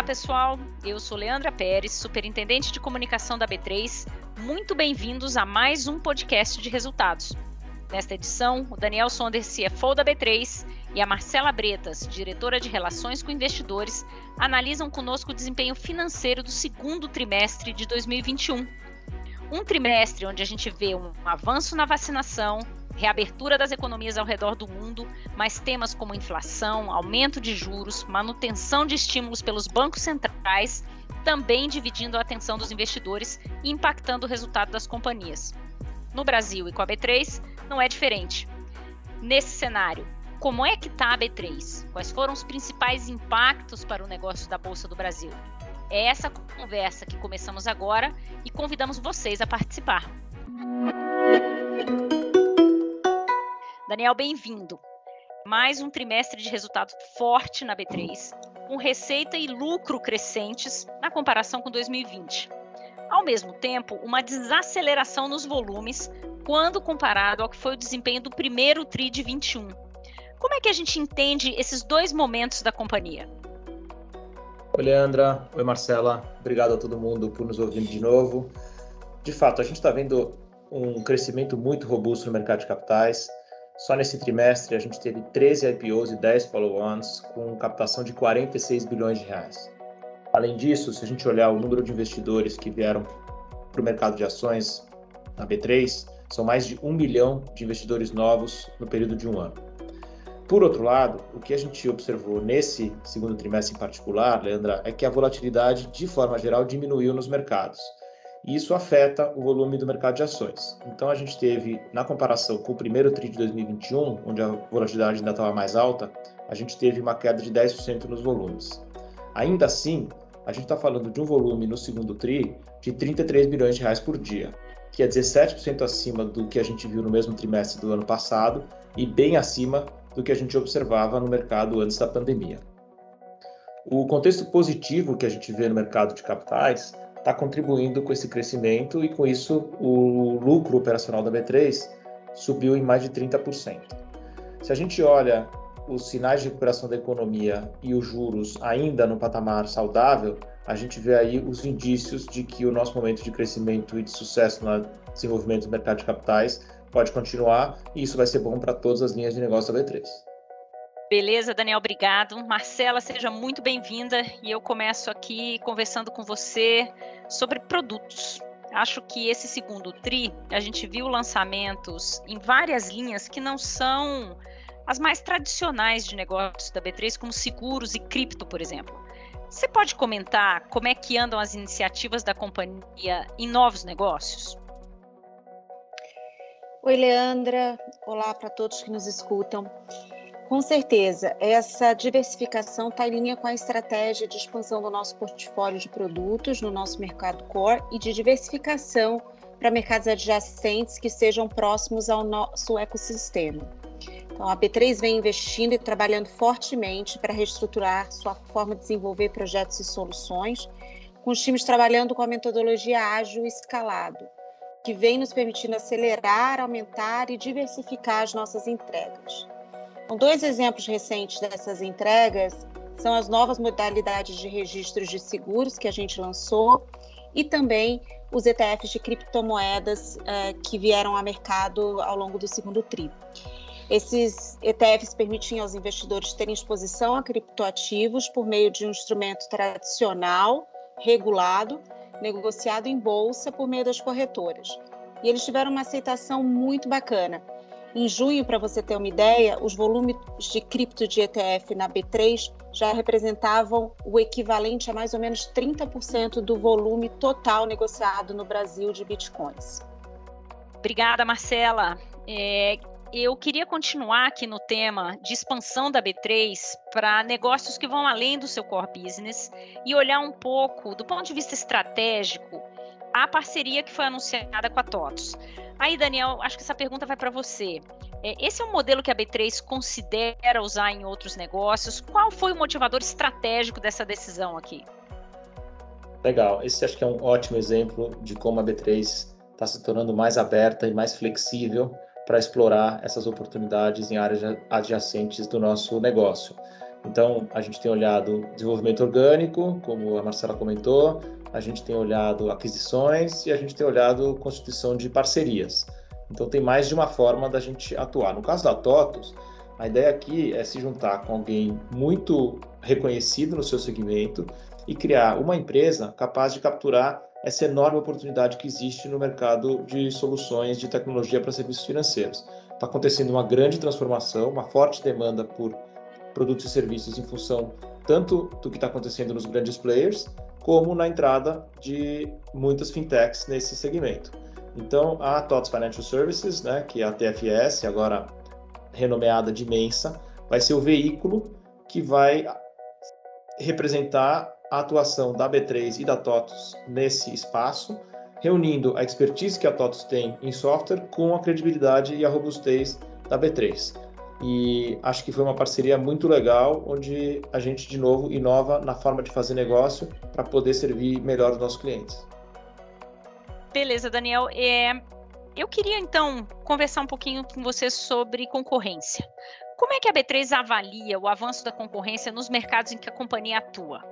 Olá, pessoal. Eu sou Leandra Pérez, superintendente de comunicação da B3. Muito bem-vindos a mais um podcast de resultados. Nesta edição, o Daniel Sonder, CFO da B3, e a Marcela Bretas, diretora de Relações com Investidores, analisam conosco o desempenho financeiro do segundo trimestre de 2021. Um trimestre onde a gente vê um avanço na vacinação, reabertura das economias ao redor do mundo, mas temas como inflação, aumento de juros, manutenção de estímulos pelos bancos centrais, também dividindo a atenção dos investidores e impactando o resultado das companhias. No Brasil e com a B3, não é diferente. Nesse cenário, como é que está a B3? Quais foram os principais impactos para o negócio da Bolsa do Brasil? É essa conversa que começamos agora e convidamos vocês a participar. Daniel, bem-vindo. Mais um trimestre de resultado forte na B3, com receita e lucro crescentes na comparação com 2020. Ao mesmo tempo, uma desaceleração nos volumes quando comparado ao que foi o desempenho do primeiro TRI de 21. Como é que a gente entende esses dois momentos da companhia? Oi, Leandra. Oi, Marcela. Obrigado a todo mundo por nos ouvir de novo. De fato, a gente está vendo um crescimento muito robusto no mercado de capitais. Só nesse trimestre a gente teve 13 IPOs e 10 follow-ons com captação de 46 bilhões de reais. Além disso, se a gente olhar o número de investidores que vieram para o mercado de ações na B3, são mais de um milhão de investidores novos no período de um ano. Por outro lado, o que a gente observou nesse segundo trimestre em particular, Leandra, é que a volatilidade, de forma geral, diminuiu nos mercados e isso afeta o volume do mercado de ações. Então a gente teve, na comparação com o primeiro TRI de 2021, onde a volatilidade ainda estava mais alta, a gente teve uma queda de 10% nos volumes. Ainda assim, a gente está falando de um volume no segundo TRI de 33 bilhões de reais por dia, que é 17% acima do que a gente viu no mesmo trimestre do ano passado e bem acima do que a gente observava no mercado antes da pandemia. O contexto positivo que a gente vê no mercado de capitais está contribuindo com esse crescimento e com isso o lucro operacional da B3 subiu em mais de 30%. Se a gente olha os sinais de recuperação da economia e os juros ainda no patamar saudável, a gente vê aí os indícios de que o nosso momento de crescimento e de sucesso no desenvolvimento do mercado de capitais pode continuar e isso vai ser bom para todas as linhas de negócio da B3. Beleza, Daniel, obrigado. Marcela, seja muito bem-vinda e eu começo aqui conversando com você sobre produtos. Acho que esse segundo TRI, a gente viu lançamentos em várias linhas que não são as mais tradicionais de negócios da B3, como seguros e cripto, por exemplo. Você pode comentar como é que andam as iniciativas da companhia em novos negócios? Oi, Leandra. Olá para todos que nos escutam. Com certeza, essa diversificação está em linha com a estratégia de expansão do nosso portfólio de produtos no nosso mercado core e de diversificação para mercados adjacentes que sejam próximos ao nosso ecossistema. Então, a B3 vem investindo e trabalhando fortemente para reestruturar sua forma de desenvolver projetos e soluções, com os times trabalhando com a metodologia ágil e escalado, que vem nos permitindo acelerar, aumentar e diversificar as nossas entregas. Então, dois exemplos recentes dessas entregas são as novas modalidades de registros de seguros que a gente lançou e também os ETFs de criptomoedas eh, que vieram ao mercado ao longo do segundo TRI. Esses ETFs permitiam aos investidores terem exposição a criptoativos por meio de um instrumento tradicional, regulado, negociado em bolsa por meio das corretoras. E eles tiveram uma aceitação muito bacana. Em junho, para você ter uma ideia, os volumes de cripto de ETF na B3 já representavam o equivalente a mais ou menos 30% do volume total negociado no Brasil de bitcoins. Obrigada, Marcela. É, eu queria continuar aqui no tema de expansão da B3 para negócios que vão além do seu core business e olhar um pouco, do ponto de vista estratégico, a parceria que foi anunciada com a TOTOS. Aí, Daniel, acho que essa pergunta vai para você. É, esse é um modelo que a B3 considera usar em outros negócios. Qual foi o motivador estratégico dessa decisão aqui? Legal. Esse acho que é um ótimo exemplo de como a B3 está se tornando mais aberta e mais flexível para explorar essas oportunidades em áreas adjacentes do nosso negócio. Então, a gente tem olhado desenvolvimento orgânico, como a Marcela comentou, a gente tem olhado aquisições e a gente tem olhado constituição de parcerias. Então, tem mais de uma forma da gente atuar. No caso da TOTOS, a ideia aqui é se juntar com alguém muito reconhecido no seu segmento e criar uma empresa capaz de capturar essa enorme oportunidade que existe no mercado de soluções de tecnologia para serviços financeiros. Está acontecendo uma grande transformação, uma forte demanda por produtos e serviços em função tanto do que está acontecendo nos grandes players, como na entrada de muitas fintechs nesse segmento. Então, a TOTS Financial Services, né, que é a TFS, agora renomeada de Mensa, vai ser o veículo que vai representar a atuação da B3 e da TOTUS nesse espaço, reunindo a expertise que a TOTUS tem em software com a credibilidade e a robustez da B3. E acho que foi uma parceria muito legal, onde a gente, de novo, inova na forma de fazer negócio para poder servir melhor os nossos clientes. Beleza, Daniel. É, eu queria então conversar um pouquinho com você sobre concorrência. Como é que a B3 avalia o avanço da concorrência nos mercados em que a companhia atua?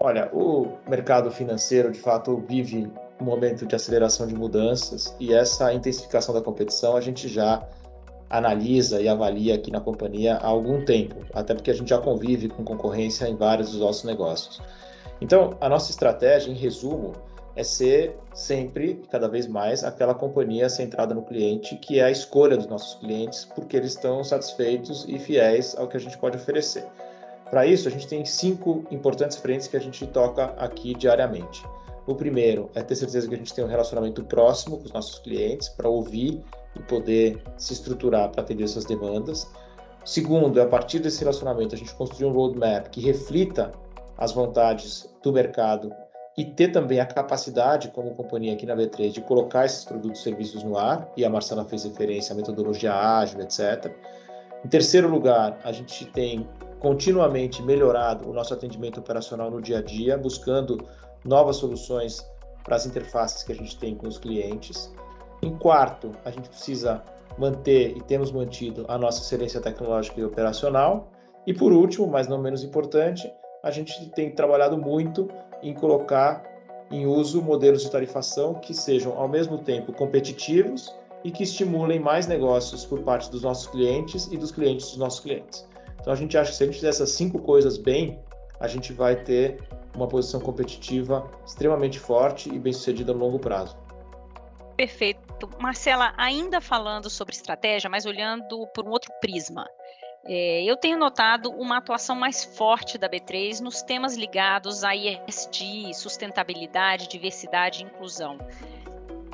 Olha, o mercado financeiro de fato vive um momento de aceleração de mudanças e essa intensificação da competição a gente já analisa e avalia aqui na companhia há algum tempo, até porque a gente já convive com concorrência em vários dos nossos negócios. Então, a nossa estratégia, em resumo, é ser sempre, cada vez mais, aquela companhia centrada no cliente, que é a escolha dos nossos clientes, porque eles estão satisfeitos e fiéis ao que a gente pode oferecer. Para isso, a gente tem cinco importantes frentes que a gente toca aqui diariamente. O primeiro é ter certeza que a gente tem um relacionamento próximo com os nossos clientes para ouvir e poder se estruturar para atender essas demandas. Segundo é, a partir desse relacionamento, a gente construir um roadmap que reflita as vontades do mercado e ter também a capacidade, como companhia aqui na B3, de colocar esses produtos e serviços no ar, e a Marcela fez referência à metodologia ágil, etc. Em terceiro lugar, a gente tem continuamente melhorado o nosso atendimento operacional no dia a dia, buscando novas soluções para as interfaces que a gente tem com os clientes. Em quarto, a gente precisa manter e temos mantido a nossa excelência tecnológica e operacional. E por último, mas não menos importante, a gente tem trabalhado muito em colocar em uso modelos de tarifação que sejam ao mesmo tempo competitivos e que estimulem mais negócios por parte dos nossos clientes e dos clientes dos nossos clientes. Então a gente acha que se a gente fizer essas cinco coisas bem, a gente vai ter uma posição competitiva extremamente forte e bem sucedida no longo prazo. Perfeito. Marcela, ainda falando sobre estratégia, mas olhando por um outro prisma. É, eu tenho notado uma atuação mais forte da B3 nos temas ligados a ISD, sustentabilidade, diversidade e inclusão.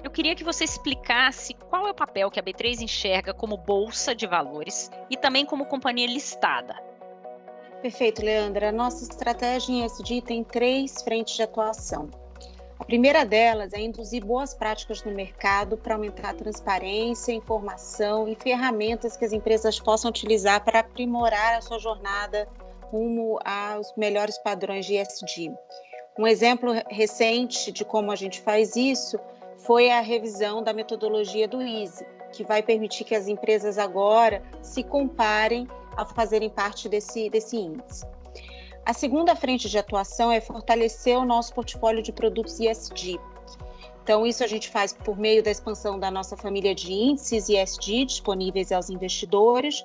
Eu queria que você explicasse qual é o papel que a B3 enxerga como bolsa de valores e também como companhia listada. Perfeito, Leandra. A nossa estratégia em ESG tem três frentes de atuação. A primeira delas é induzir boas práticas no mercado para aumentar a transparência, informação e ferramentas que as empresas possam utilizar para aprimorar a sua jornada rumo aos melhores padrões de ESG. Um exemplo recente de como a gente faz isso foi a revisão da metodologia do EASY, que vai permitir que as empresas agora se comparem a fazerem parte desse, desse índice. A segunda frente de atuação é fortalecer o nosso portfólio de produtos ESG. Então, isso a gente faz por meio da expansão da nossa família de índices ESG disponíveis aos investidores,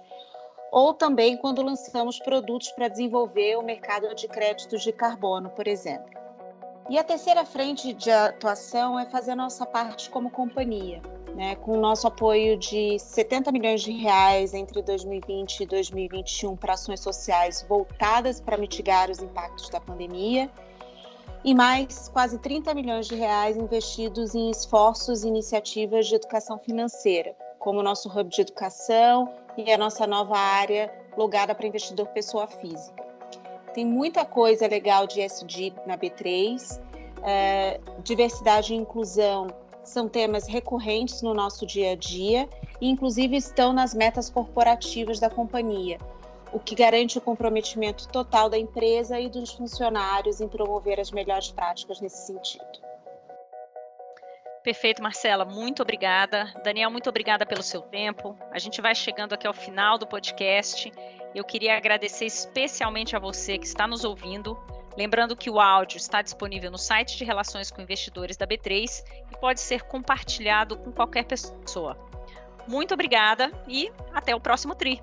ou também quando lançamos produtos para desenvolver o mercado de créditos de carbono, por exemplo. E a terceira frente de atuação é fazer a nossa parte como companhia né, com o nosso apoio de 70 milhões de reais entre 2020 e 2021 para ações sociais voltadas para mitigar os impactos da pandemia e mais quase 30 milhões de reais investidos em esforços e iniciativas de educação financeira, como o nosso hub de educação e a nossa nova área logada para investidor pessoa física. Tem muita coisa legal de SD na B3, é, diversidade e inclusão são temas recorrentes no nosso dia a dia e, inclusive, estão nas metas corporativas da companhia, o que garante o comprometimento total da empresa e dos funcionários em promover as melhores práticas nesse sentido. Perfeito, Marcela. Muito obrigada. Daniel, muito obrigada pelo seu tempo. A gente vai chegando aqui ao final do podcast. Eu queria agradecer especialmente a você que está nos ouvindo. Lembrando que o áudio está disponível no site de Relações com Investidores da B3 e pode ser compartilhado com qualquer pessoa. Muito obrigada e até o próximo TRI.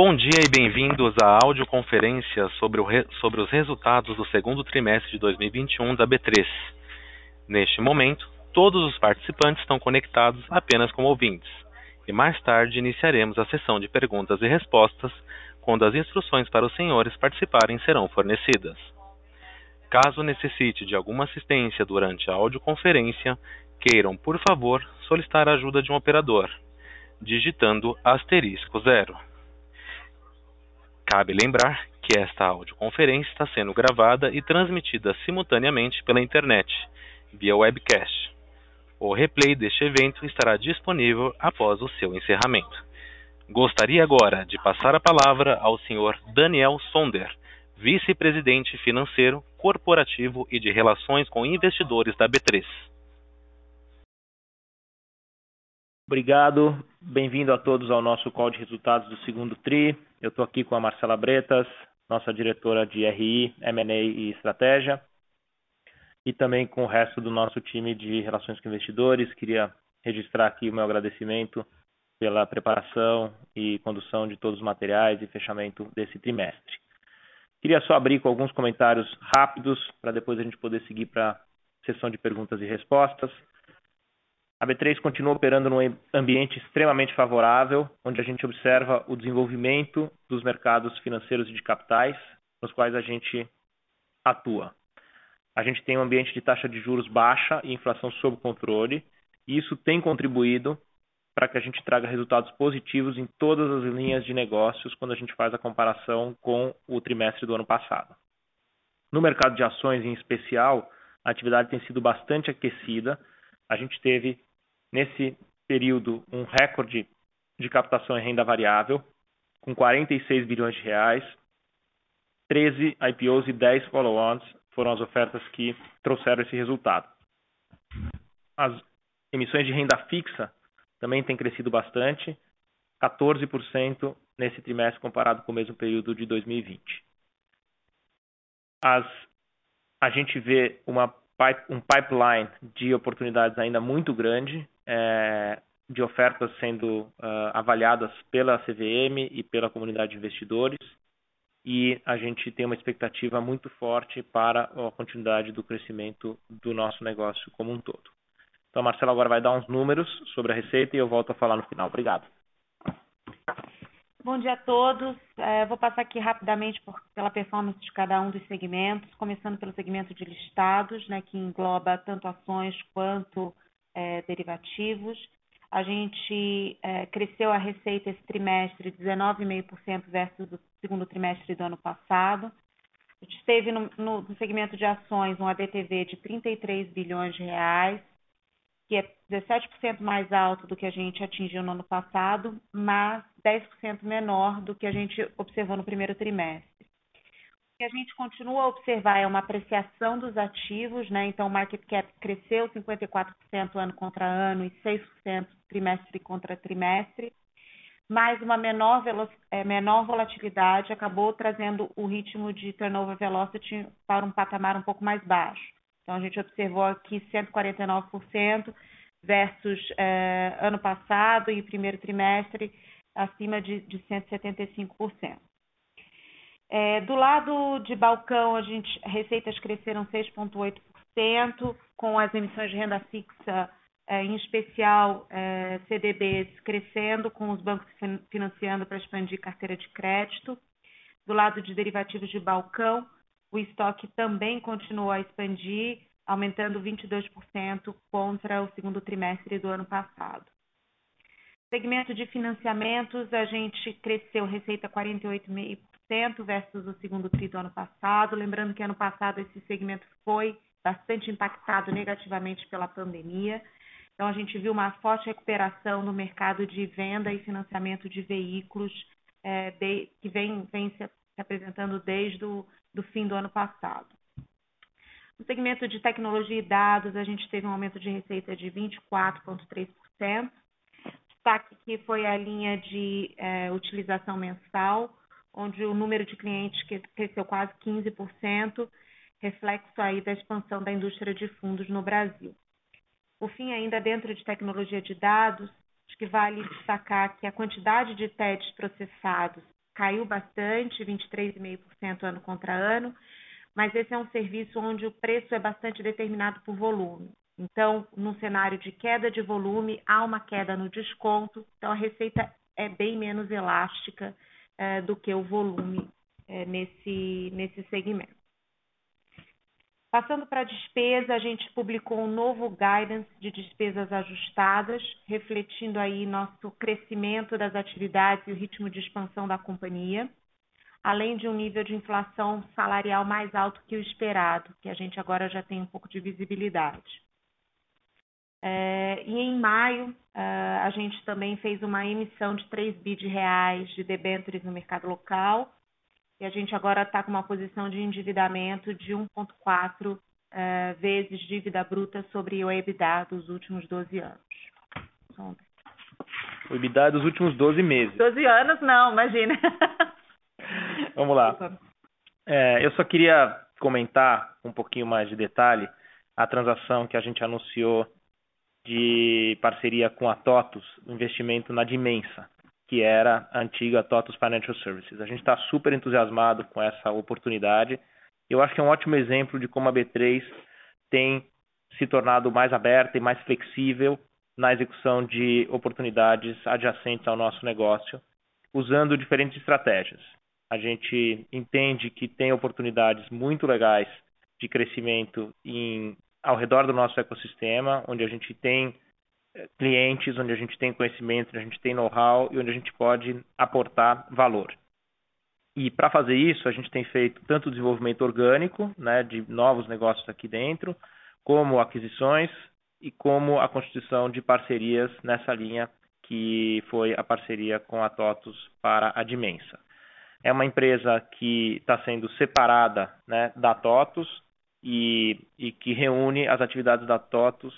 Bom dia e bem-vindos à audioconferência sobre, sobre, os resultados do segundo trimestre de 2021 da B3. Neste momento, todos os participantes estão conectados apenas como ouvintes, e mais tarde iniciaremos a sessão de perguntas e respostas, quando as instruções para os senhores participarem serão fornecidas. Caso necessite de alguma assistência durante a audioconferência, queiram, por favor, solicitar a ajuda de um operador, digitando asterisco zero. Cabe lembrar que esta audioconferência está sendo gravada e transmitida simultaneamente pela internet, via webcast. O replay deste evento estará disponível após o seu encerramento. Gostaria agora de passar a palavra ao Sr. Daniel Sonder, vice-presidente financeiro, corporativo e de relações com investidores da B3. Obrigado. Bem-vindo a todos ao nosso call de resultados do segundo TRI. Eu estou aqui com a Marcela Bretas, nossa diretora de RI, M&A e Estratégia, e também com o resto do nosso time de Relações com Investidores. Queria registrar aqui o meu agradecimento pela preparação e condução de todos os materiais e fechamento desse trimestre. Queria só abrir com alguns comentários rápidos para depois a gente poder seguir para a sessão de perguntas e respostas. A B3 continua operando num ambiente extremamente favorável, onde a gente observa o desenvolvimento dos mercados financeiros e de capitais, nos quais a gente atua. A gente tem um ambiente de taxa de juros baixa e inflação sob controle, e isso tem contribuído para que a gente traga resultados positivos em todas as linhas de negócios quando a gente faz a comparação com o trimestre do ano passado. No mercado de ações, em especial, a atividade tem sido bastante aquecida. A gente teve nesse período um recorde de captação em renda variável, com 46 bilhões de reais, 13 IPOs e 10 follow-ons foram as ofertas que trouxeram esse resultado. As emissões de renda fixa também têm crescido bastante, 14% nesse trimestre comparado com o mesmo período de 2020. As, a gente vê uma, um pipeline de oportunidades ainda muito grande, é, de ofertas sendo uh, avaliadas pela CVM e pela comunidade de investidores e a gente tem uma expectativa muito forte para a continuidade do crescimento do nosso negócio como um todo. Então, Marcelo agora vai dar uns números sobre a receita e eu volto a falar no final. Obrigado. Bom dia a todos. É, vou passar aqui rapidamente por, pela performance de cada um dos segmentos, começando pelo segmento de listados, né, que engloba tanto ações quanto é, derivativos. A gente é, cresceu a receita esse trimestre 19,5% versus o segundo trimestre do ano passado. A gente teve no, no, no, segmento de ações um ADTV de 33 bilhões de reais, que é 17% mais alto do que a gente atingiu no ano passado, mas 10% menor do que a gente observou no primeiro trimestre que a gente continua a observar é uma apreciação dos ativos, né? Então, o market cap cresceu 54% ano contra ano e 6% trimestre contra trimestre, mas uma menor, é, menor volatilidade acabou trazendo o ritmo de turnover velocity para um patamar um pouco mais baixo. Então, a gente observou aqui 149% versus é, ano passado e primeiro trimestre acima de, de 175%. É, do lado de balcão, a gente, receitas cresceram 6,8%, com as emissões de renda fixa, é, em especial é, CDBs, crescendo, com os bancos financiando para expandir carteira de crédito. Do lado de derivativos de balcão, o estoque também continuou a expandir, aumentando 22% contra o segundo trimestre do ano passado. Segmento de financiamentos, a gente cresceu receita 48,5% versus o segundo tri do ano passado. Lembrando que ano passado esse segmento foi bastante impactado negativamente pela pandemia. Então, a gente viu uma forte recuperação no mercado de venda e financiamento de veículos, que vem se apresentando desde o fim do ano passado. No segmento de tecnologia e dados, a gente teve um aumento de receita de 24.3%. Destaque aqui foi a linha de utilização mensal, onde o número de clientes cresceu quase 15%, reflexo aí da expansão da indústria de fundos no Brasil. Por fim, ainda dentro de tecnologia de dados, acho que vale destacar que a quantidade de TEDs processados caiu bastante, 23,5% ano contra ano, mas esse é um serviço onde o preço é bastante determinado por volume. Então, num cenário de queda de volume, há uma queda no desconto, então a receita é bem menos elástica do que o volume nesse segmento. Passando pra despesa, a gente publicou um novo guidance de despesas ajustadas, refletindo aí nosso crescimento das atividades e o ritmo de expansão da companhia, além de um nível de inflação salarial mais alto que o esperado, que a gente agora já tem um pouco de visibilidade. Em maio, a gente também fez uma emissão de 3 billion reais de debêntures no mercado local, e a gente agora tá com uma posição de endividamento de 1.4 vezes dívida bruta sobre o EBITDA dos últimos 12 anos. O EBITDA dos últimos 12 meses. 12 anos não, imagina. Vamos lá. Eu só queria comentar um pouquinho mais de detalhe a transação que a gente anunciou de parceria com a TOTVS, investimento na Dimensa, que era a antiga TOTVS Financial Services. A gente tá super entusiasmado com essa oportunidade. Eu acho que é um ótimo exemplo de como a B3 tem se tornado mais aberta e mais flexível na execução de oportunidades adjacentes ao nosso negócio, usando diferentes estratégias. A gente entende que tem oportunidades muito legais de crescimento ao redor do nosso ecossistema, onde a gente tem clientes, onde a gente tem conhecimento, onde a gente tem know-how e onde a gente pode aportar valor. Pra fazer isso, a gente tem feito tanto desenvolvimento orgânico, né, de novos negócios aqui dentro, como aquisições e como a constituição de parcerias nessa linha, que foi a parceria com a TOTVS para a Dimensa. É uma empresa que tá sendo separada, né, da TOTVS e que reúne as atividades da TOTVS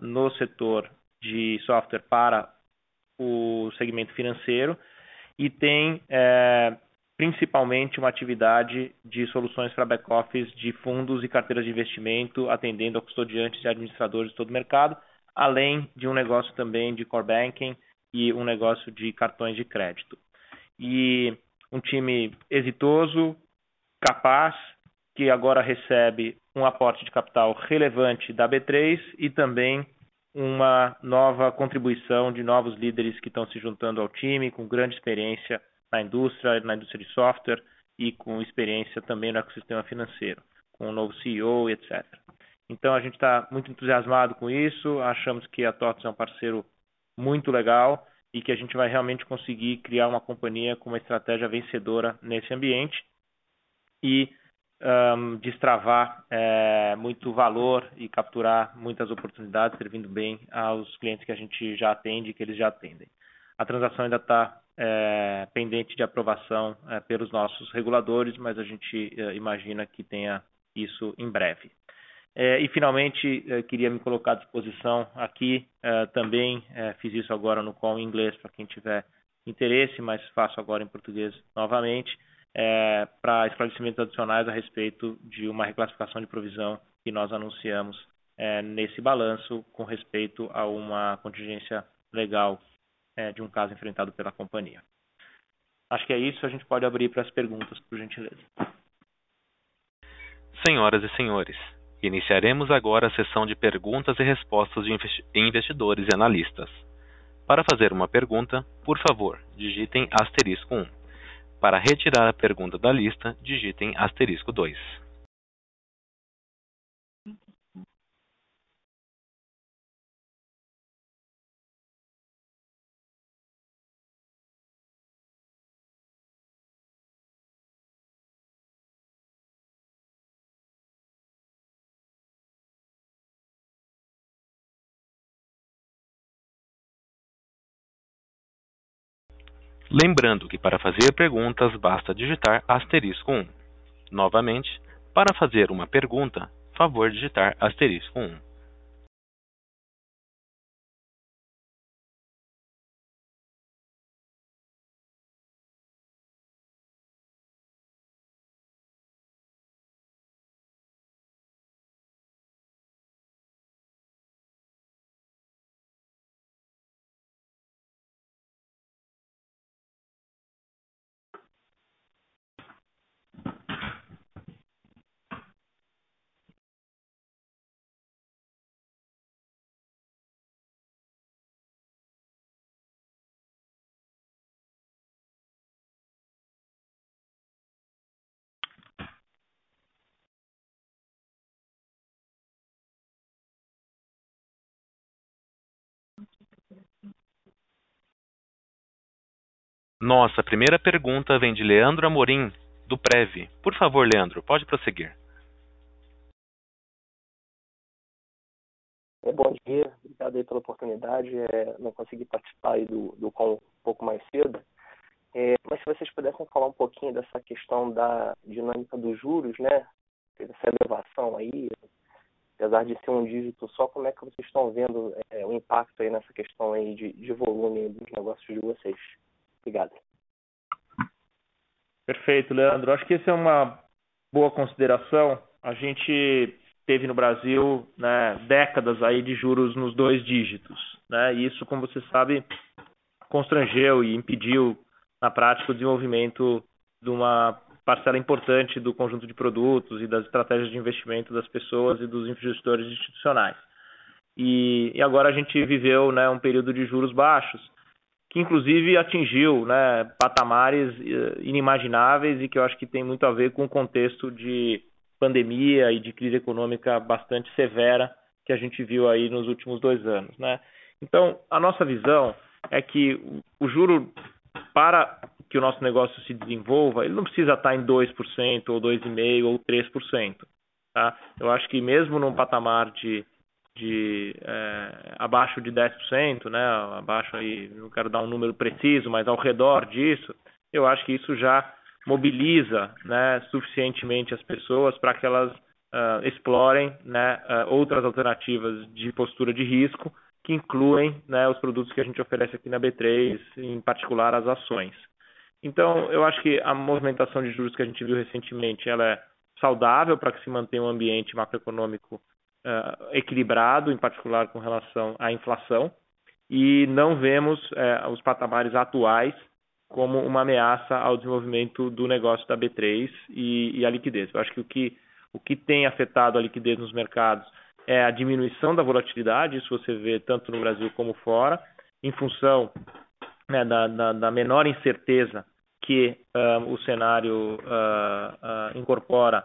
no setor de software para o segmento financeiro e tem principalmente uma atividade de soluções pra back-office de fundos e carteiras de investimento, atendendo a custodiantes e administradores de todo o mercado, além de um negócio também de core banking e um negócio de cartões de crédito. Um time exitoso, capaz, que agora recebe um aporte de capital relevante da B3 e também uma nova contribuição de novos líderes que tão se juntando ao time, com grande experiência na indústria, na indústria de software e com experiência também no ecossistema financeiro, com um novo CEO etc. A gente tá muito entusiasmado com isso, achamos que a TOTVS é um parceiro muito legal e que a gente vai realmente conseguir criar uma companhia com uma estratégia vencedora nesse ambiente e destravar muito valor e capturar muitas oportunidades, servindo bem aos clientes que a gente já atende e que eles já atendem. A transação ainda tá pendente de aprovação pelos nossos reguladores, mas a gente imagina que tenha isso em breve. Finalmente, queria me colocar à disposição aqui, também fiz isso agora no call em inglês pra quem tiver interesse, mas faço agora em português novamente, pra esclarecimentos adicionais a respeito de uma reclassificação de provisão que nós anunciamos nesse balanço, com respeito a uma contingência legal de um caso enfrentado pela companhia. Acho que é isso, a gente pode abrir pras perguntas, por gentileza. Senhoras e senhores, iniciaremos agora a sessão de perguntas e respostas de investidores e analistas. Para fazer uma pergunta, por favor, digitem asterisco um. Para retirar a pergunta da lista, digitem asterisco 2. Lembrando que para fazer perguntas basta digitar asterisco 1. Novamente, para fazer uma pergunta, favor digitar asterisco 1. Nossa primeira pergunta vem de Leandro Amorim, do Prev. Por favor, Leandro, pode prosseguir. É, bom dia, obrigado aí pela oportunidade. É, não consegui participar aí do, do call um pouco mais cedo, é, mas se vocês pudessem falar um pouquinho dessa questão da dinâmica dos juros, né? Essa elevação aí, apesar de ser um dígito só, como é que vocês estão vendo é, o impacto aí nessa questão aí de, de volume dos negócios de vocês? Obrigado. Perfeito, Leandro. Acho que essa é uma boa consideração. A gente teve no Brasil né, décadas aí de juros nos dois dígitos. Né? E isso, como você sabe, constrangeu e impediu, na prática, o desenvolvimento de uma parcela importante do conjunto de produtos e das estratégias de investimento das pessoas e dos investidores institucionais. E, e agora a gente viveu né, um período de juros baixos, que inclusive atingiu né, patamares eh, inimagináveis e que eu acho que tem muito a ver com o contexto de pandemia e de crise econômica bastante severa que a gente viu aí nos últimos dois anos. Né? Então, a nossa visão é que o juro, para que o nosso negócio se desenvolva, ele não precisa estar em 2%, ou 2,5% ou 3%. Tá? Eu acho que mesmo num patamar de de é, abaixo de 10%, né, abaixo aí, não quero dar um número preciso, mas ao redor disso, eu acho que isso já mobiliza né, suficientemente as pessoas para que elas uh, explorem né, uh, outras alternativas de postura de risco, que incluem né, os produtos que a gente oferece aqui na B3, em particular as ações. Então, eu acho que a movimentação de juros que a gente viu recentemente, ela é saudável para que se mantenha um ambiente macroeconômico uh, equilibrado, em particular com relação à inflação, e não vemos uh, os patamares atuais como uma ameaça ao desenvolvimento do negócio da B3 e, e a liquidez. Eu acho que o, que o que tem afetado a liquidez nos mercados é a diminuição da volatilidade, isso você vê tanto no Brasil como fora, em função né, da, da, da, menor incerteza que uh, o cenário uh, uh, incorpora,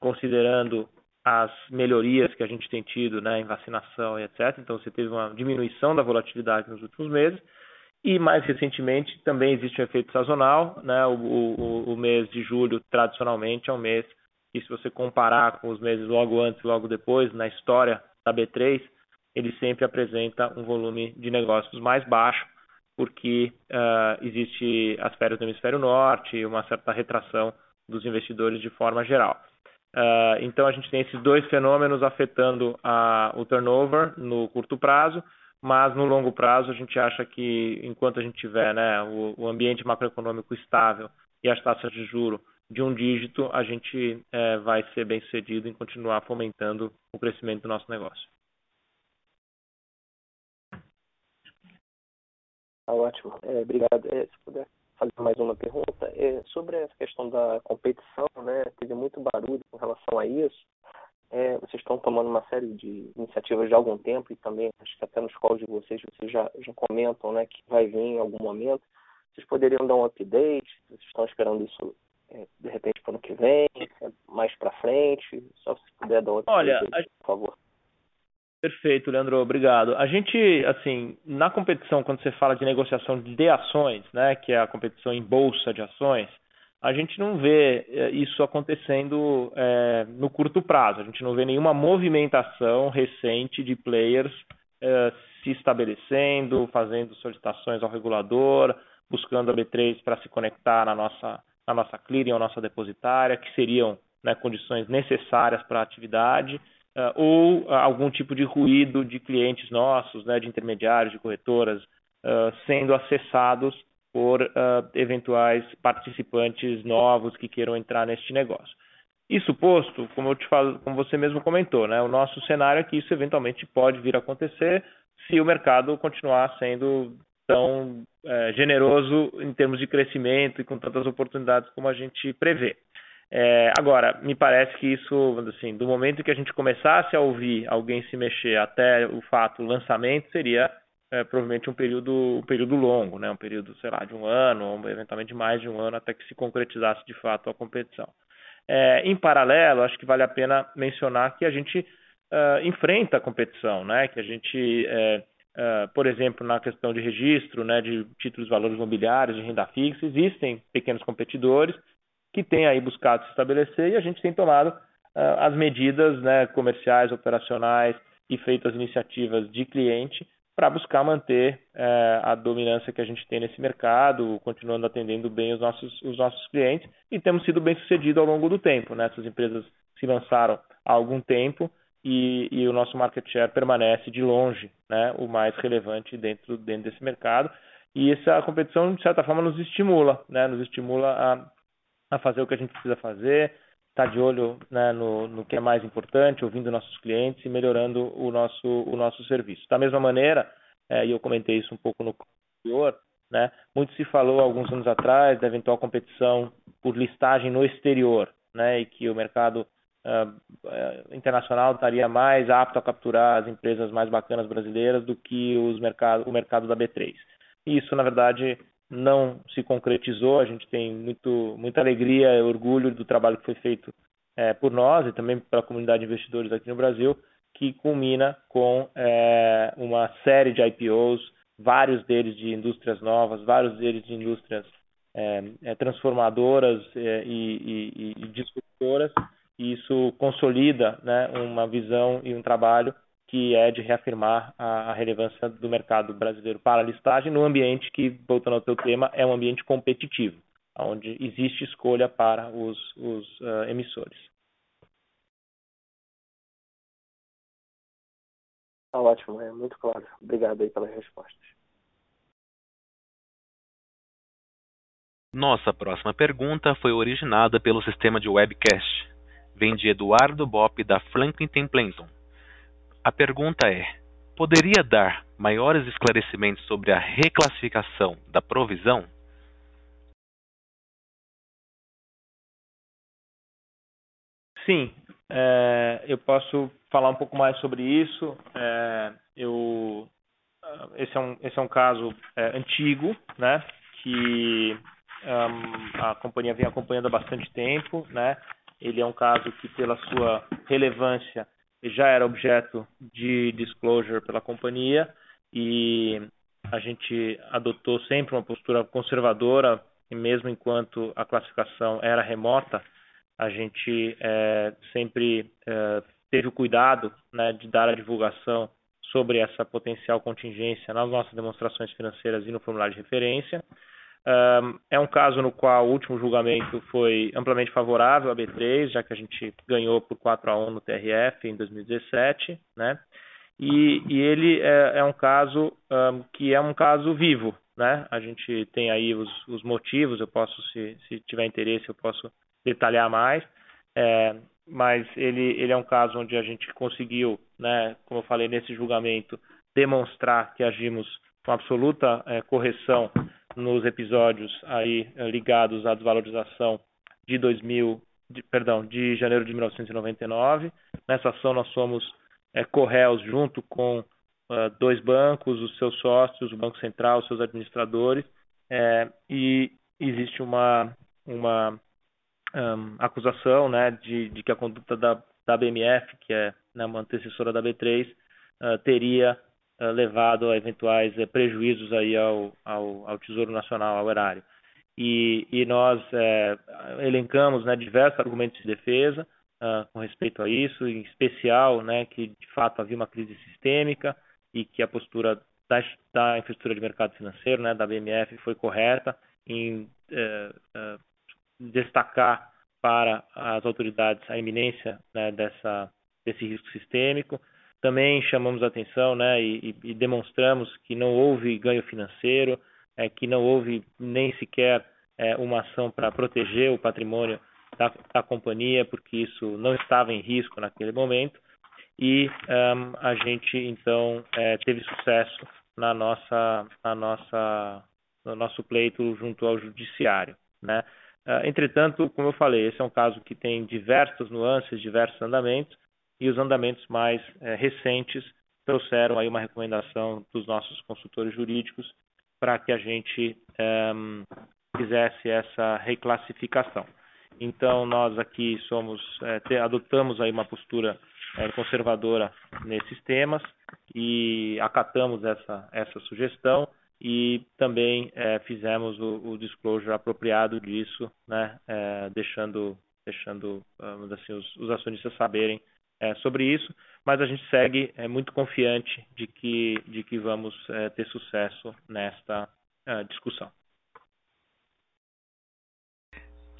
considerando as melhorias que a gente tem tido né, em vacinação e etc. Então, você teve uma diminuição da volatilidade nos últimos meses. E, mais recentemente, também existe um efeito sazonal. Né? O, o, o mês de julho, tradicionalmente, é um mês que, se você comparar com os meses logo antes e logo depois, na história da B3, ele sempre apresenta um volume de negócios mais baixo, porque uh, existe as férias do hemisfério norte uma certa retração dos investidores de forma geral. Uh, então a gente tem esses dois fenômenos afetando a, o turnover no curto prazo, mas no longo prazo a gente acha que enquanto a gente tiver né, o, o ambiente macroeconômico estável e as taxas de juro de um dígito, a gente é, vai ser bem sucedido em continuar fomentando o crescimento do nosso negócio. Tá ótimo, é, obrigado. É, se puder fazer mais uma pergunta. É, sobre essa questão da competição, né, teve muito barulho com relação a isso. É, vocês estão tomando uma série de iniciativas de algum tempo e também, acho que até nos calls de vocês, vocês já, já comentam né, que vai vir em algum momento. vocês poderiam dar um update? Vocês estão esperando isso é, de repente para o ano que vem, mais para frente? Só se puder dar um update, Olha, aí, por favor. Perfeito, Leandro, obrigado. A gente, assim, na competição, quando você fala de negociação de ações, né, que é a competição em bolsa de ações, a gente não vê eh, isso acontecendo é, no curto prazo. A gente não vê nenhuma movimentação recente de players é, se estabelecendo, fazendo solicitações ao regulador, buscando a B3 para se conectar na nossa, na nossa clearing ou nossa depositária, que seriam né, condições necessárias para a atividade uh, ou uh, algum tipo de ruído de clientes nossos, né, de intermediários, de corretoras, uh, sendo acessados por eventuais participantes novos que queiram entrar neste negócio. Isso posto, como eu te falo, como você mesmo comentou, né, o nosso cenário é que isso eventualmente pode vir a acontecer se o mercado continuar sendo tão é, generoso em termos de crescimento e com tantas oportunidades como a gente prevê. É, agora, me parece que isso, assim, do momento que a gente começasse a ouvir alguém se mexer até o fato lançamento, seria é, provavelmente um período, um período longo, né? um período, sei lá, de um ano, ou eventualmente mais de um ano, até que se concretizasse de fato a competição. É, em paralelo, acho que vale a pena mencionar que a gente uh, enfrenta a competição, né? que a gente, uh, por exemplo, na questão de registro né, de títulos de valores imobiliários, de renda fixa, existem pequenos competidores que tem aí buscado se estabelecer e a gente tem tomado uh, as medidas né, comerciais, operacionais e feito as iniciativas de cliente para buscar manter uh, a dominância que a gente tem nesse mercado, continuando atendendo bem os nossos, os nossos clientes e temos sido bem sucedido ao longo do tempo. Né? Essas empresas se lançaram há algum tempo e, e, o nosso market share permanece de longe né, o mais relevante dentro, dentro desse mercado. E essa competição, de certa forma, nos estimula, né, nos estimula a fazer o que a gente precisa fazer, estar tá de olho né, no, no, que é mais importante, ouvindo nossos clientes e melhorando o nosso, o nosso serviço. Da mesma maneira, é, e eu comentei isso um pouco no anterior, né, muito se falou alguns anos atrás da eventual competição por listagem no exterior, né, e que o mercado uh, internacional estaria mais apto a capturar as empresas mais bacanas brasileiras do que os mercado, o mercado da B3. Isso, na verdade, não se concretizou. A gente tem muito, muita alegria e orgulho do trabalho que foi feito é, por nós e também pela comunidade de investidores aqui no Brasil, que culmina com é, uma série de IPOs, vários deles de indústrias novas, vários deles de indústrias é, é transformadoras é, e, e, e disruptoras. E isso consolida né, uma visão e um trabalho que é de reafirmar a, a, relevância do mercado brasileiro para a listagem no ambiente que, voltando ao teu tema, é um ambiente competitivo, onde existe escolha para os, os uh, emissores. Tá ótimo, é muito claro. Obrigado aí pelas respostas. Nossa próxima pergunta foi originada pelo sistema de webcast. Vem de Eduardo Bop da Franklin Templeton a pergunta é: poderia dar maiores esclarecimentos sobre a reclassificação da provisão? Sim, é, eu posso falar um pouco mais sobre isso. É, eu, esse, é um, esse é um caso é, antigo, né, que um, a companhia vem acompanhando há bastante tempo. Né, ele é um caso que, pela sua relevância, já era objeto de disclosure pela companhia e a gente adotou sempre uma postura conservadora, e mesmo enquanto a classificação era remota, a gente é, sempre é, teve o cuidado né, de dar a divulgação sobre essa potencial contingência nas nossas demonstrações financeiras e no formulário de referência. É um caso no qual o último julgamento foi amplamente favorável à B3, já que a gente ganhou por 4 a 1 no TRF em 2017, né? E, e ele é, é, um caso um, que é um caso vivo, né? A gente tem aí os, os motivos, eu posso, se, se, tiver interesse, eu posso detalhar mais, é, mas ele, ele é um caso onde a gente conseguiu, né, como eu falei nesse julgamento, demonstrar que agimos com absoluta é, correção nos episódios aí eh, ligados à desvalorização de 2000, de, perdão, de janeiro de 1999. Nessa ação nós somos é, corréus junto com uh, dois bancos, os seus sócios, o Banco Central, os seus administradores, É, e existe uma, uma um, acusação né, de, de, que a conduta da, da BMF, que é né, uma antecessora da B3, uh, teria levado a eventuais uh, prejuízos aí ao, ao, ao, Tesouro Nacional, ao erário. E, e nós é, elencamos né, diversos argumentos de defesa com respeito a isso, em especial né, que de fato havia uma crise sistêmica e que a postura da, da infraestrutura de mercado financeiro, né, da BMF, foi correta em destacar para as autoridades a iminência né, dessa, desse risco sistêmico. Também chamamos atenção né, e, e, demonstramos que não houve ganho financeiro, é, que não houve nem sequer é, uma ação para proteger o patrimônio da, da, companhia, porque isso não estava em risco naquele momento. E um, a gente então é, teve sucesso na nossa, na nossa, no nosso pleito junto ao judiciário, né? Uh, entretanto, como eu falei, esse é um caso que tem diversas nuances, diversos andamentos, e os andamentos mais uh, recentes trouxeram aí uma recomendação dos nossos consultores jurídicos para que a gente eh, fizesse essa reclassificação. Então, nós aqui somos, te, adotamos aí uma postura conservadora nesses temas e acatamos essa, essa sugestão e também é, fizemos o, o, disclosure apropriado disso, né, é, deixando, deixando assim, os, os, acionistas saberem é, sobre isso, mas a gente segue é, muito confiante de que, de que vamos é, ter sucesso nesta é, discussão.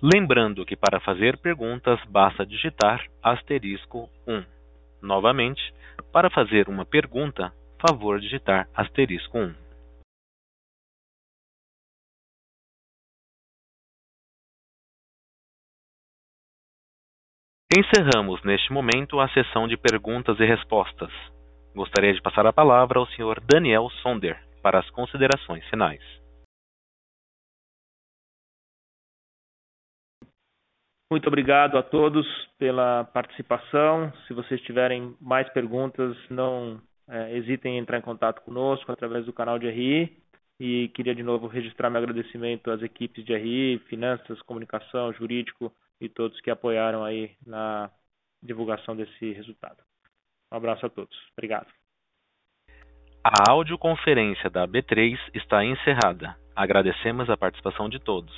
Lembrando que para fazer perguntas basta digitar asterisco 1. Novamente, para fazer uma pergunta, favor digitar asterisco 1. Encerramos neste momento a sessão de perguntas e respostas. Gostaria de passar a palavra ao Sr. Daniel Sonder para as considerações finais. Muito obrigado a todos pela participação. Se vocês tiverem mais perguntas, não é, hesitem em entrar em contato conosco através do canal de RI. E queria de novo registrar meu agradecimento às equipes de RI, finanças, comunicação, jurídico e todos que apoiaram aí na divulgação desse resultado. Um abraço a todos. Obrigado. A audioconferência da B3 está encerrada. Agradecemos a participação de todos.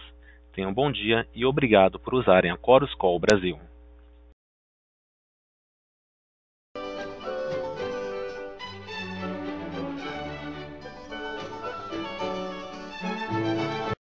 Tenham um bom dia e obrigado por usarem a Chorus Call Brasil.